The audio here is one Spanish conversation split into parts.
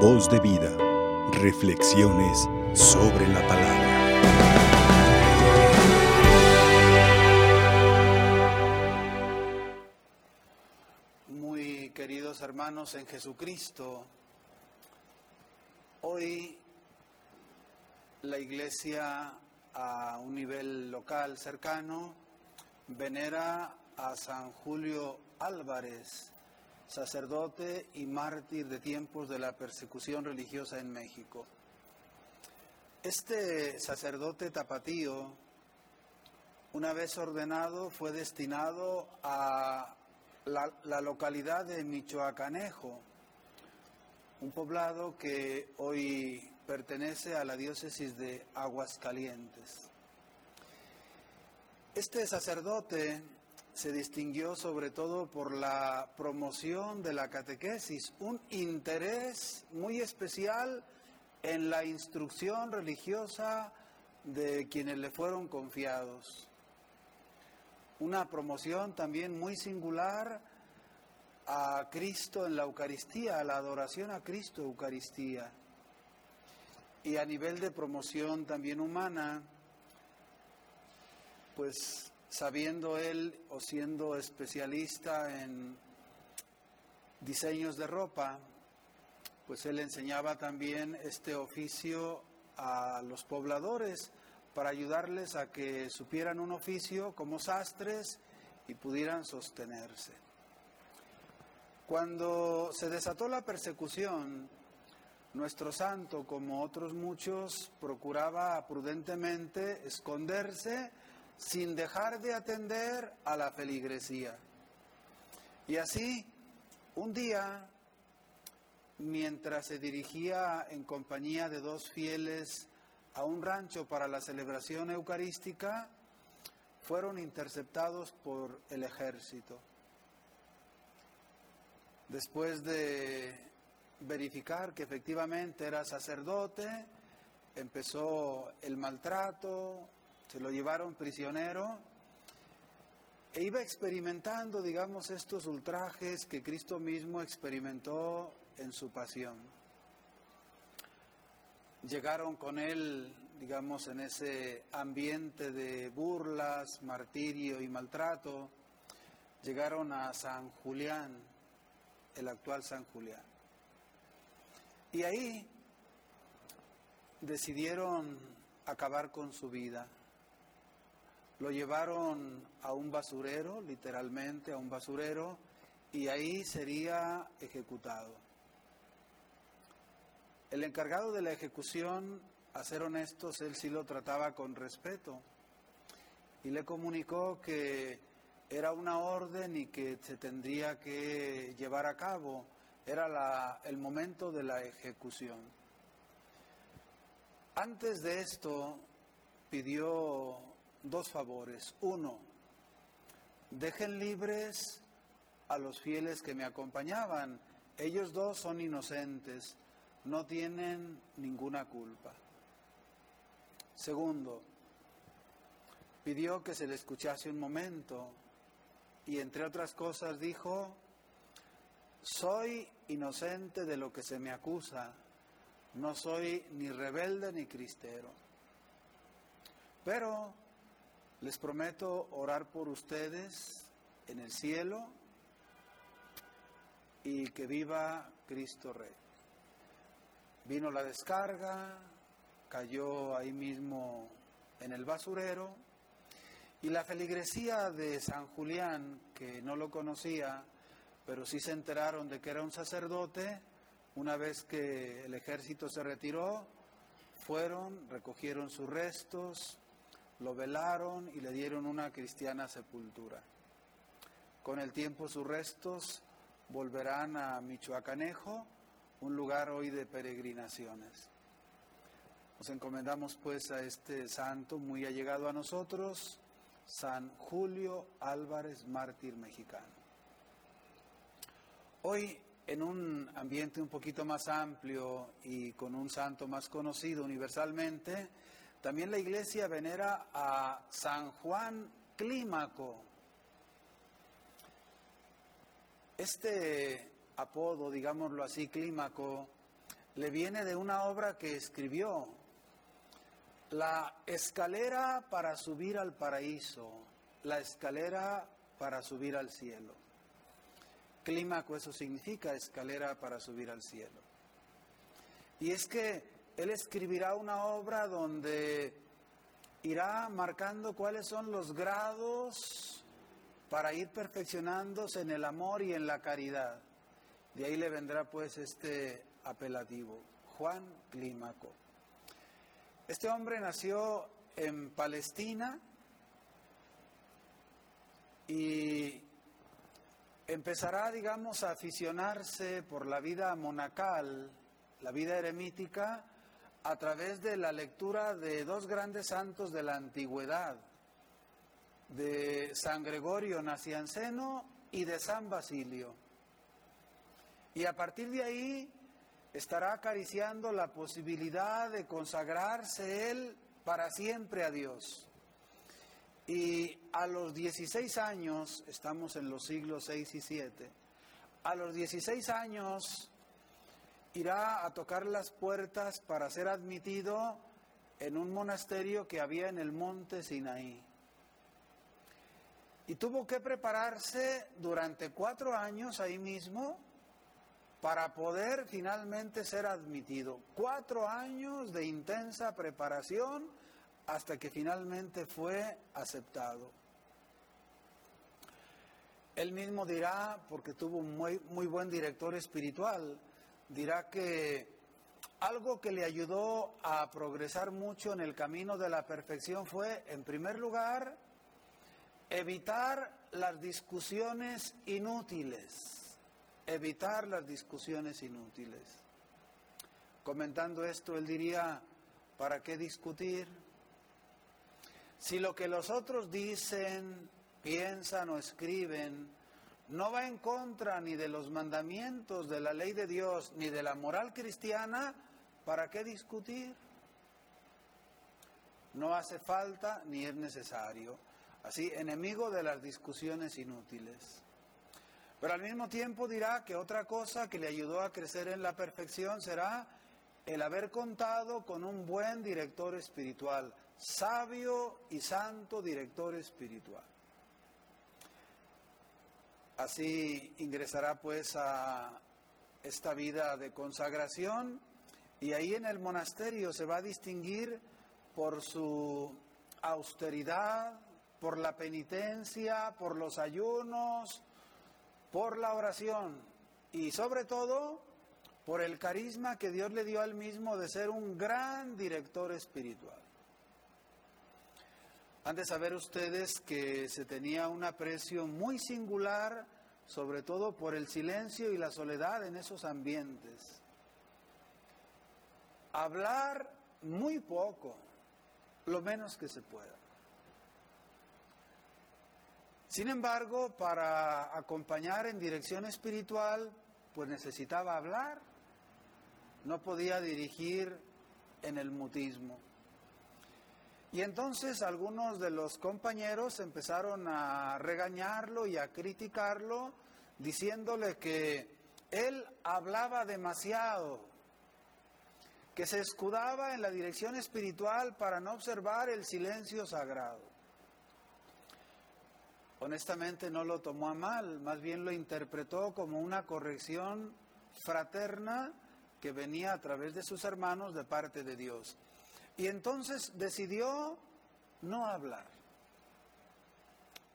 Voz de vida. Reflexiones sobre la palabra. Muy queridos hermanos en Jesucristo, hoy la iglesia a un nivel local cercano venera a San Julio Álvarez, sacerdote y mártir de tiempos de la persecución religiosa en México. Este sacerdote tapatío, una vez ordenado, fue destinado a la, localidad de Michoacanejo, un poblado que hoy pertenece a la diócesis de Aguascalientes. Este sacerdote se distinguió sobre todo por la promoción de la catequesis, un interés muy especial en la instrucción religiosa de quienes le fueron confiados. Una promoción también muy singular a Cristo en la Eucaristía, a la adoración a Cristo Eucaristía. Y a nivel de promoción también humana, pues sabiendo él o siendo especialista en diseños de ropa, pues él enseñaba también este oficio a los pobladores para ayudarles a que supieran un oficio como sastres y pudieran sostenerse. Cuando se desató la persecución, nuestro santo, como otros muchos, procuraba prudentemente esconderse sin dejar de atender a la feligresía. Y así, un día, mientras se dirigía en compañía de dos fieles a un rancho para la celebración eucarística, fueron interceptados por el ejército. Después de verificar que efectivamente era sacerdote, empezó el maltrato, se lo llevaron prisionero e iba experimentando, digamos, estos ultrajes que Cristo mismo experimentó en su pasión. Llegaron con él, digamos, en ese ambiente de burlas, martirio y maltrato, llegaron a San Julián, el actual San Julián. Y ahí decidieron acabar con su vida. Lo llevaron a un basurero, literalmente a un basurero, y ahí sería ejecutado. El encargado de la ejecución, a ser honestos, él sí lo trataba con respeto y le comunicó que era una orden y que se tendría que llevar a cabo. Era el momento de la ejecución. Antes de esto pidió dos favores. Uno, dejen libres a los fieles que me acompañaban. Ellos dos son inocentes, no tienen ninguna culpa. Segundo, pidió que se le escuchase un momento y entre otras cosas dijo, soy inocente de lo que se me acusa, no soy ni rebelde ni cristero. Pero les prometo orar por ustedes en el cielo y que viva Cristo Rey. Vino la descarga, cayó ahí mismo en el basurero y la feligresía de San Julián, que no lo conocía, pero sí se enteraron de que era un sacerdote, una vez que el ejército se retiró, fueron, recogieron sus restos, lo velaron y le dieron una cristiana sepultura. Con el tiempo sus restos volverán a Michoacanejo, un lugar hoy de peregrinaciones. Nos encomendamos pues a este santo muy allegado a nosotros, San Julio Álvarez, mártir mexicano. Hoy, en un ambiente un poquito más amplio y con un santo más conocido universalmente, también la iglesia venera a San Juan Clímaco. Este apodo, digámoslo así, Clímaco, le viene de una obra que escribió, La escalera para subir al paraíso, la escalera para subir al cielo. Clímaco, eso significa escalera para subir al cielo. Y es que él escribirá una obra donde irá marcando cuáles son los grados para ir perfeccionándose en el amor y en la caridad. De ahí le vendrá pues este apelativo, Juan Clímaco. Este hombre nació en Palestina y empezará, digamos, a aficionarse por la vida monacal, la vida eremítica, a través de la lectura de dos grandes santos de la antigüedad, de San Gregorio Nacianceno y de San Basilio. Y a partir de ahí estará acariciando la posibilidad de consagrarse él para siempre a Dios. Y a los 16 años, estamos en los siglos 6 y 7, a los 16 años irá a tocar las puertas para ser admitido en un monasterio que había en el monte Sinaí. Y tuvo que prepararse durante cuatro años ahí mismo para poder finalmente ser admitido. Cuatro años de intensa preparación hasta que finalmente fue aceptado. Él mismo dirá, porque tuvo un muy, muy buen director espiritual, dirá que algo que le ayudó a progresar mucho en el camino de la perfección fue, en primer lugar, evitar las discusiones inútiles, evitar las discusiones inútiles. Comentando esto, él diría, ¿para qué discutir? Si lo que los otros dicen, piensan o escriben no va en contra ni de los mandamientos de la ley de Dios ni de la moral cristiana, ¿para qué discutir? No hace falta ni es necesario. Así, enemigo de las discusiones inútiles. Pero al mismo tiempo dirá que otra cosa que le ayudó a crecer en la perfección será el haber contado con un buen director espiritual, sabio y santo director espiritual. Así ingresará pues a esta vida de consagración y ahí en el monasterio se va a distinguir por su austeridad, por la penitencia, por los ayunos, por la oración y sobre todo por el carisma que Dios le dio al mismo de ser un gran director espiritual. Han de saber ustedes que se tenía un aprecio muy singular, sobre todo por el silencio y la soledad en esos ambientes. Hablar muy poco, lo menos que se pueda. Sin embargo, para acompañar en dirección espiritual, pues necesitaba hablar, no podía dirigir en el mutismo. Y entonces algunos de los compañeros empezaron a regañarlo y a criticarlo, diciéndole que él hablaba demasiado, que se escudaba en la dirección espiritual para no observar el silencio sagrado. Honestamente no lo tomó a mal, más bien lo interpretó como una corrección fraterna que venía a través de sus hermanos de parte de Dios. Y entonces decidió no hablar.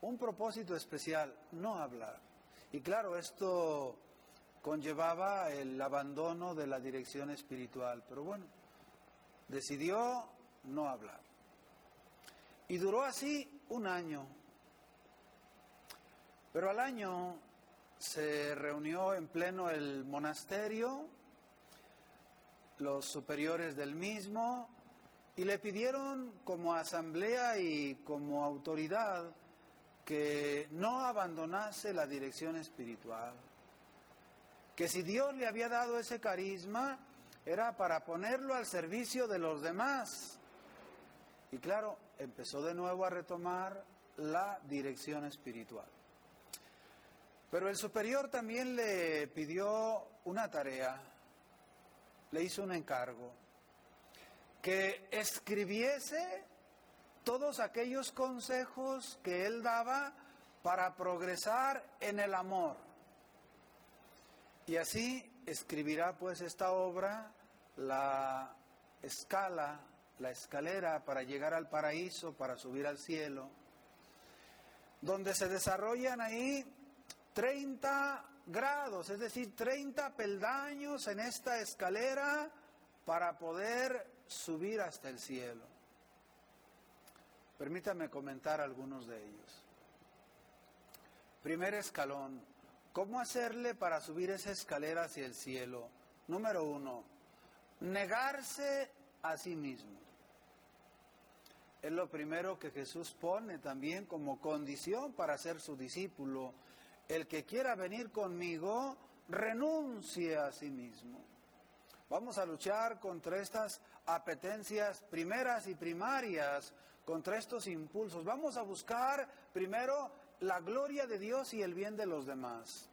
Un propósito especial, no hablar. Y claro, esto conllevaba el abandono de la dirección espiritual, pero bueno, decidió no hablar. Y duró así un año. Pero al año se reunió en pleno el monasterio, los superiores del mismo, y le pidieron como asamblea y como autoridad que no abandonase la dirección espiritual, que si Dios le había dado ese carisma era para ponerlo al servicio de los demás. Y claro, empezó de nuevo a retomar la dirección espiritual. Pero el superior también le pidió una tarea, le hizo un encargo, que escribiese todos aquellos consejos que él daba para progresar en el amor. Y así escribirá pues esta obra, la escala, la escalera para llegar al paraíso, para subir al cielo, donde se desarrollan ahí 30 grados, es decir, 30 peldaños en esta escalera para poder subir hasta el cielo. Permítame comentar algunos de ellos. Primer escalón, ¿cómo hacerle para subir esa escalera hacia el cielo? Número uno, negarse a sí mismo. Es lo primero que Jesús pone también como condición para ser su discípulo. El que quiera venir conmigo, renuncie a sí mismo. Vamos a luchar contra estas apetencias primeras y primarias, contra estos impulsos. Vamos a buscar primero la gloria de Dios y el bien de los demás.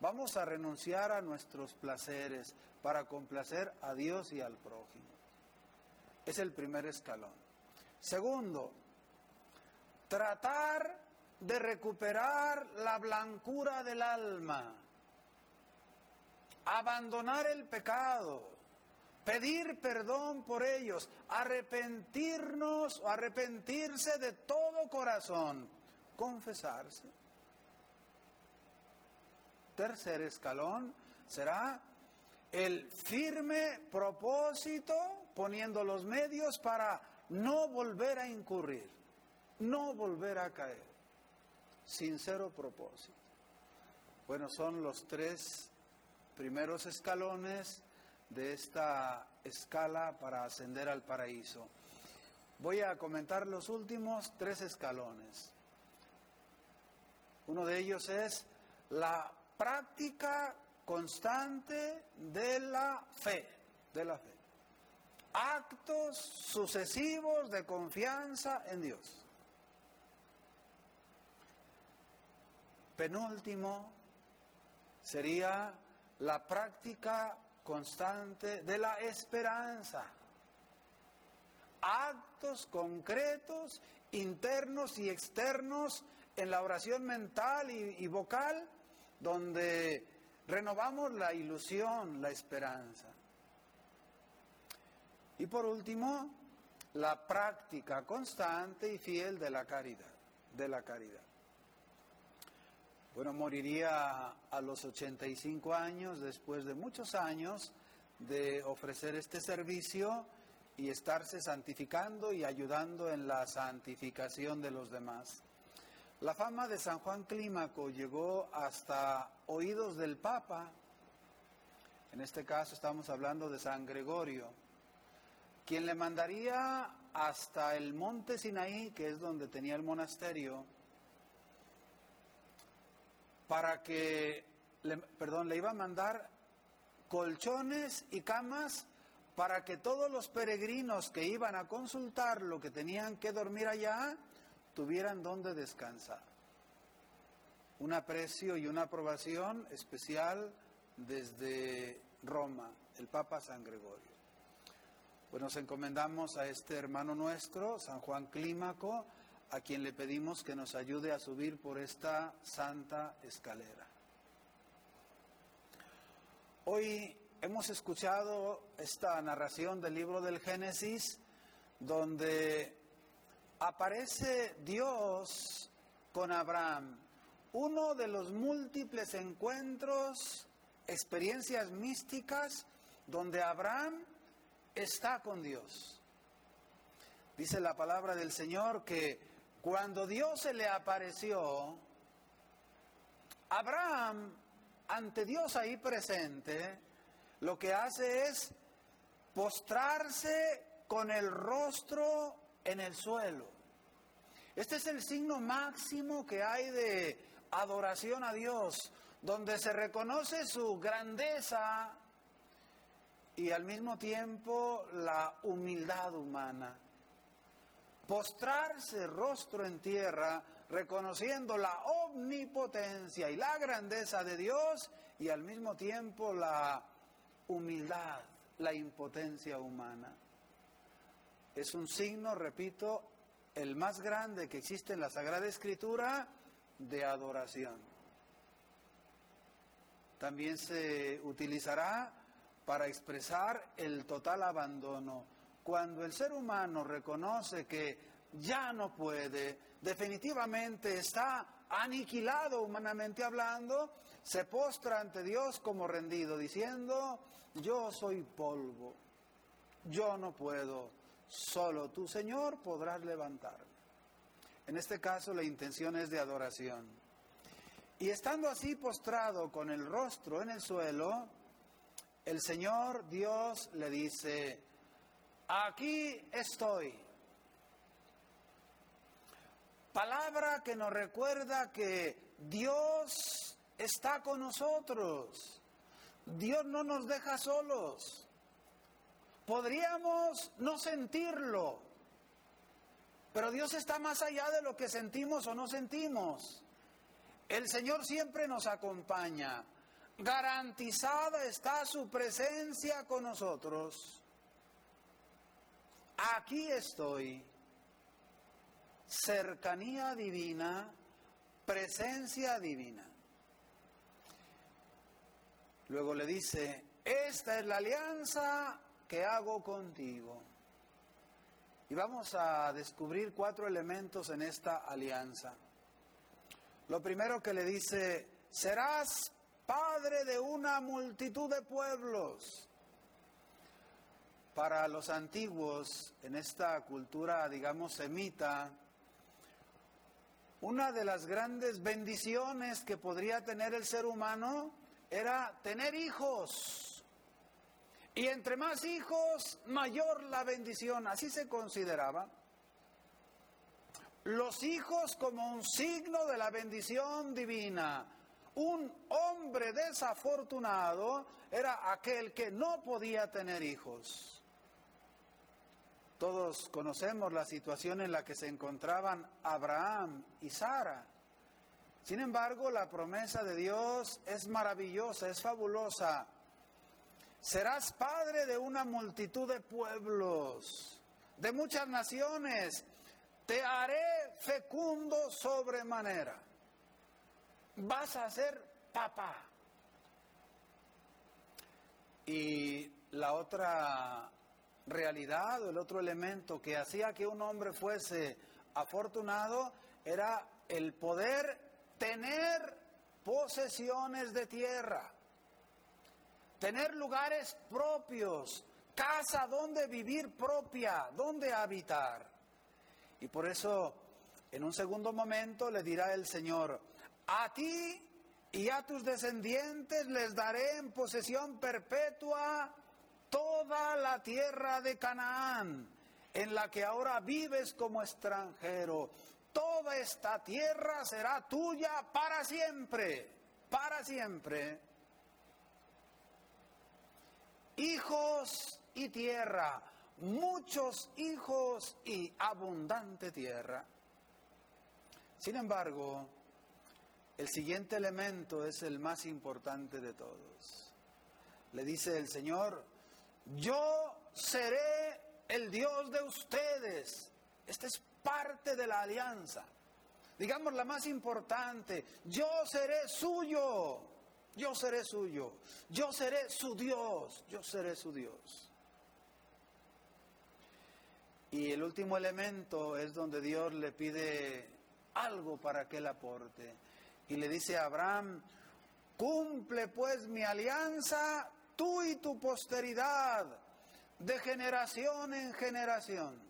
Vamos a renunciar a nuestros placeres para complacer a Dios y al prójimo. Es el primer escalón. Segundo, tratar de recuperar la blancura del alma, abandonar el pecado, pedir perdón por ellos, arrepentirnos o arrepentirse de todo corazón, confesarse. Tercer escalón será el firme propósito poniendo los medios para no volver a incurrir, no volver a caer. Sincero propósito. Bueno, son los tres primeros escalones de esta escala para ascender al paraíso. Voy a comentar los últimos tres escalones. Uno de ellos es la práctica constante de la fe, de la fe. Actos sucesivos de confianza en Dios. Penúltimo sería la práctica constante de la esperanza. Actos concretos, internos y externos en la oración mental y, vocal, donde renovamos la ilusión, la esperanza. Y por último, la práctica constante y fiel de la caridad, de la caridad. Bueno, moriría a los 85 años, después de muchos años de ofrecer este servicio y estarse santificando y ayudando en la santificación de los demás. La fama de San Juan Clímaco llegó hasta oídos del Papa, en este caso estamos hablando de San Gregorio, quien le mandaría hasta el monte Sinaí, que es donde tenía el monasterio, para que, le, perdón, le iba a mandar colchones y camas para que todos los peregrinos que iban a consultar lo que tenían que dormir allá, tuvieran donde descansar. Un aprecio y una aprobación especial desde Roma, el Papa San Gregorio. Pues nos encomendamos a este hermano nuestro, San Juan Clímaco, a quien le pedimos que nos ayude a subir por esta santa escalera. Hoy hemos escuchado esta narración del libro del Génesis donde aparece Dios con Abraham, uno de los múltiples encuentros, experiencias místicas donde Abraham está con Dios. Dice la palabra del Señor que cuando Dios se le apareció, Abraham, ante Dios ahí presente, lo que hace es postrarse con el rostro en el suelo. Este es el signo máximo que hay de adoración a Dios, donde se reconoce su grandeza y al mismo tiempo la humildad humana postrarse rostro en tierra, reconociendo la omnipotencia y la grandeza de Dios y al mismo tiempo la humildad la impotencia humana. Es un signo, repito, el más grande que existe en la Sagrada Escritura de adoración. También se utilizará para expresar el total abandono. Cuando el ser humano reconoce que ya no puede, definitivamente está aniquilado humanamente hablando, se postra ante Dios como rendido, diciendo, yo soy polvo, yo no puedo, solo tu Señor podrás levantarme. En este caso la intención es de adoración. Y estando así postrado con el rostro en el suelo, el Señor Dios le dice, aquí estoy. Palabra que nos recuerda que Dios está con nosotros. Dios no nos deja solos. Podríamos no sentirlo, pero Dios está más allá de lo que sentimos o no sentimos. El Señor siempre nos acompaña. Garantizada está su presencia con nosotros. Aquí estoy. Cercanía divina, presencia divina. Luego le dice, esta es la alianza que hago contigo. Y vamos a descubrir cuatro elementos en esta alianza. Lo primero que le dice, serás padre de una multitud de pueblos. Para los antiguos, en esta cultura, digamos, semita, una de las grandes bendiciones que podría tener el ser humano era tener hijos. Y entre más hijos, mayor la bendición. Así se consideraba. Los hijos como un signo de la bendición divina. Un hombre desafortunado era aquel que no podía tener hijos. Todos conocemos la situación en la que se encontraban Abraham y Sara. Sin embargo, la promesa de Dios es maravillosa, es fabulosa. Serás padre de una multitud de pueblos, de muchas naciones. Te haré fecundo sobremanera. Vas a ser papá. Y la otra realidad, el otro elemento que hacía que un hombre fuese afortunado era el poder tener posesiones de tierra, tener lugares propios, casa donde vivir propia, donde habitar. Y por eso, en un segundo momento, le dirá el Señor, a ti y a tus descendientes les daré en posesión perpetua toda la tierra de Canaán, en la que ahora vives como extranjero toda esta tierra será tuya para siempre, para siempre. Hijos y tierra, muchos hijos y abundante tierra. Sin embargo, el siguiente elemento es el más importante de todos. Le dice el Señor, yo seré el Dios de ustedes. Este es parte de la alianza. Digamos la más importante, yo seré suyo, yo seré suyo, yo seré su Dios, yo seré su Dios. Y el último elemento es donde Dios le pide algo para que él aporte. Y le dice a Abraham, cumple pues mi alianza, tú y tu posteridad, de generación en generación.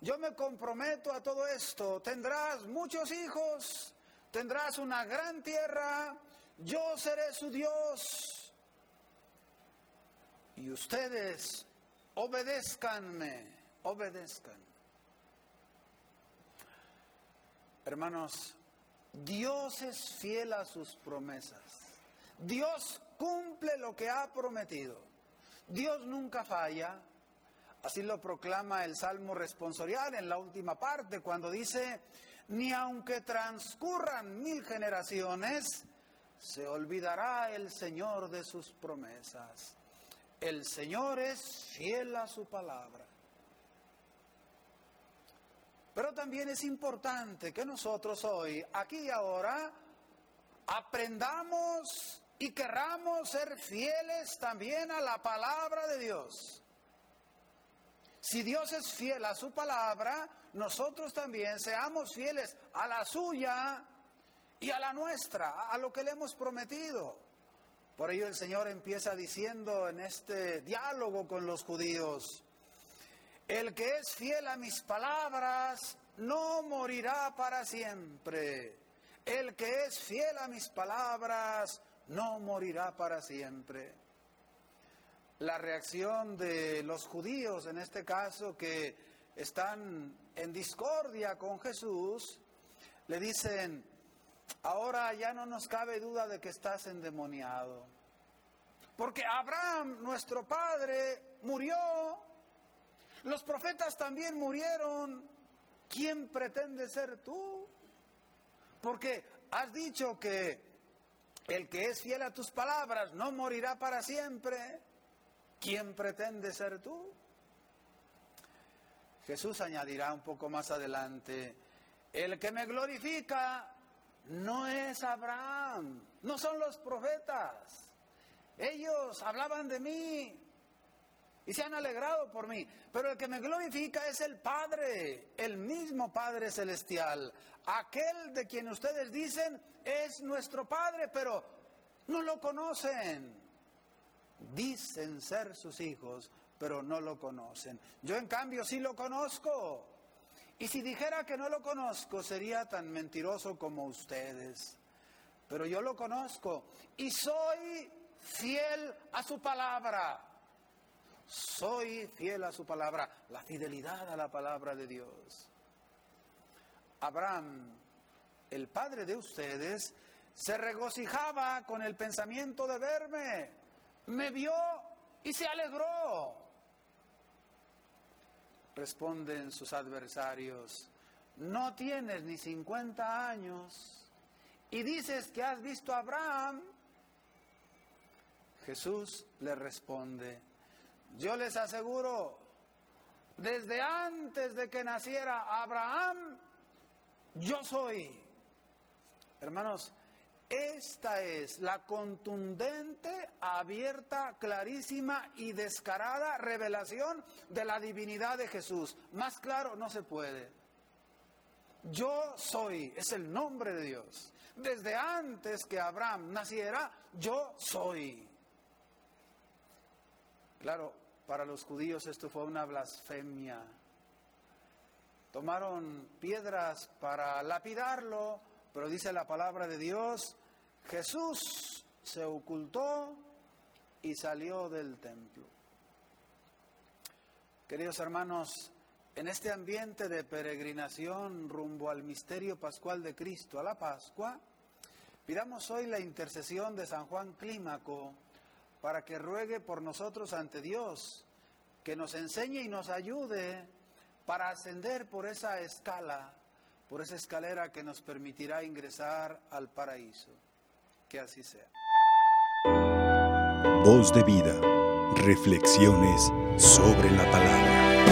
Yo me comprometo a todo esto. Tendrás muchos hijos, tendrás una gran tierra, yo seré su Dios. Y ustedes obedézcanme, obedezcan. Hermanos, Dios es fiel a sus promesas. Dios cumple lo que ha prometido. Dios nunca falla. Así lo proclama el Salmo responsorial en la última parte, cuando dice, ni aunque transcurran mil generaciones, se olvidará el Señor de sus promesas. el Señor es fiel a su palabra. Pero también es importante que nosotros hoy, aquí y ahora, aprendamos y querramos ser fieles también a la palabra de Dios. Si Dios es fiel a su palabra, nosotros también seamos fieles a la suya y a la nuestra, a lo que le hemos prometido. Por ello el Señor empieza diciendo en este diálogo con los judíos, el que es fiel a mis palabras no morirá para siempre. El que es fiel a mis palabras no morirá para siempre. La reacción de los judíos, en este caso, que están en discordia con Jesús, le dicen, ahora ya no nos cabe duda de que estás endemoniado. Porque Abraham, nuestro padre, murió. Los profetas también murieron. ¿Quién pretende ser tú? Porque has dicho que el que es fiel a tus palabras no morirá para siempre. ¿Quién pretende ser tú? Jesús añadirá un poco más adelante, el que me glorifica no es Abraham, no son los profetas. Ellos hablaban de mí y se han alegrado por mí, pero el que me glorifica es el Padre, el mismo Padre celestial. Aquel de quien ustedes dicen es nuestro Padre, pero no lo conocen. Dicen ser sus hijos, pero no lo conocen. Yo en cambio sí lo conozco. Y si dijera que no lo conozco, sería tan mentiroso como ustedes. Pero yo lo conozco y soy fiel a su palabra. Soy fiel a su palabra, la fidelidad a la palabra de Dios. Abraham, el padre de ustedes, se regocijaba con el pensamiento de verme. Me vio y se alegró. Responden sus adversarios, no tienes ni 50 años y dices que has visto a Abraham. Jesús le responde, yo les aseguro, desde antes de que naciera Abraham, yo soy. Hermanos, esta es la contundente, abierta, clarísima y descarada revelación de la divinidad de Jesús. Más claro no se puede. Yo soy, es el nombre de Dios. Desde antes que Abraham naciera, yo soy. Claro, para los judíos esto fue una blasfemia. Tomaron piedras para lapidarlo, pero dice la palabra de Dios, Jesús se ocultó y salió del templo. Queridos hermanos, en este ambiente de peregrinación rumbo al misterio pascual de Cristo, a la Pascua, pidamos hoy la intercesión de San Juan Clímaco para que ruegue por nosotros ante Dios, que nos enseñe y nos ayude para ascender por esa escala por esa escalera que nos permitirá ingresar al paraíso. Que así sea. Voz de vida. Reflexiones sobre la palabra.